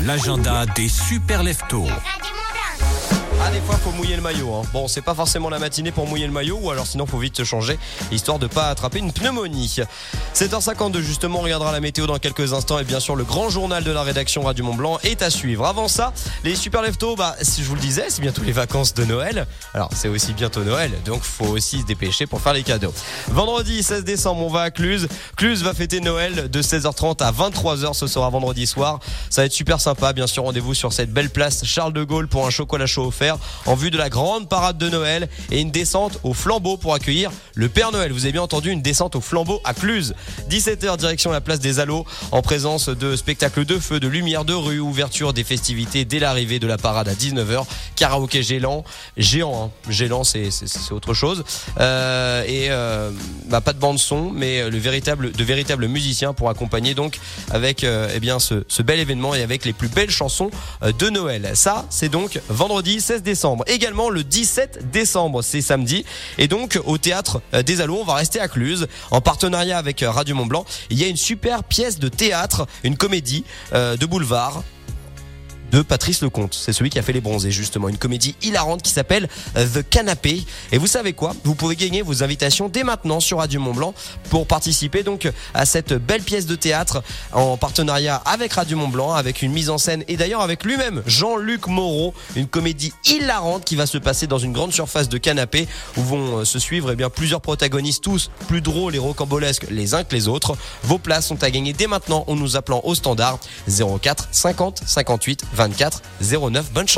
L'agenda des super leftos. Des fois, faut mouiller le maillot. Hein. Bon, c'est pas forcément la matinée pour mouiller le maillot, ou alors sinon, faut vite se changer, histoire de pas attraper une pneumonie. 7h52, justement, on regardera la météo dans quelques instants, et bien sûr, le grand journal de la rédaction Radio Mont Blanc est à suivre. Avant ça, les super leftos, bah, si je vous le disais, c'est bientôt les vacances de Noël. Alors, c'est aussi bientôt Noël, donc faut aussi se dépêcher pour faire les cadeaux. Vendredi 16 décembre, on va à Cluse. Cluse va fêter Noël de 16h30 à 23h, ce sera vendredi soir. Ça va être super sympa, bien sûr, rendez-vous sur cette belle place Charles de Gaulle pour un chocolat chaud offert en vue de la grande parade de Noël et une descente au flambeau pour accueillir le Père Noël. Vous avez bien entendu une descente au flambeau à Cluse. 17h direction la place des Allos en présence de spectacles de feu, de lumière de rue, ouverture des festivités dès l'arrivée de la parade à 19h. Karaoké géant, géant, hein. géant c'est c'est autre chose. Euh, et euh, pas de bande son, mais le véritable de véritables musiciens pour accompagner donc avec euh, eh bien ce, ce bel événement et avec les plus belles chansons euh, de Noël. Ça, c'est donc vendredi 16 décembre. Également le 17 décembre, c'est samedi. Et donc au théâtre euh, des Allos, on va rester à Cluse en partenariat avec euh, Radio Mont Blanc. Il y a une super pièce de théâtre, une comédie euh, de boulevard de Patrice Lecomte. C'est celui qui a fait les bronzés, justement. Une comédie hilarante qui s'appelle The Canapé. Et vous savez quoi? Vous pouvez gagner vos invitations dès maintenant sur Radio Mont Blanc pour participer donc à cette belle pièce de théâtre en partenariat avec Radio Mont Blanc, avec une mise en scène et d'ailleurs avec lui-même, Jean-Luc Moreau. Une comédie hilarante qui va se passer dans une grande surface de canapé où vont euh, se suivre eh bien, plusieurs protagonistes, tous plus drôles et rocambolesques les uns que les autres. Vos places sont à gagner dès maintenant en nous appelant au standard 04 50 58 24 09. Bonne chance.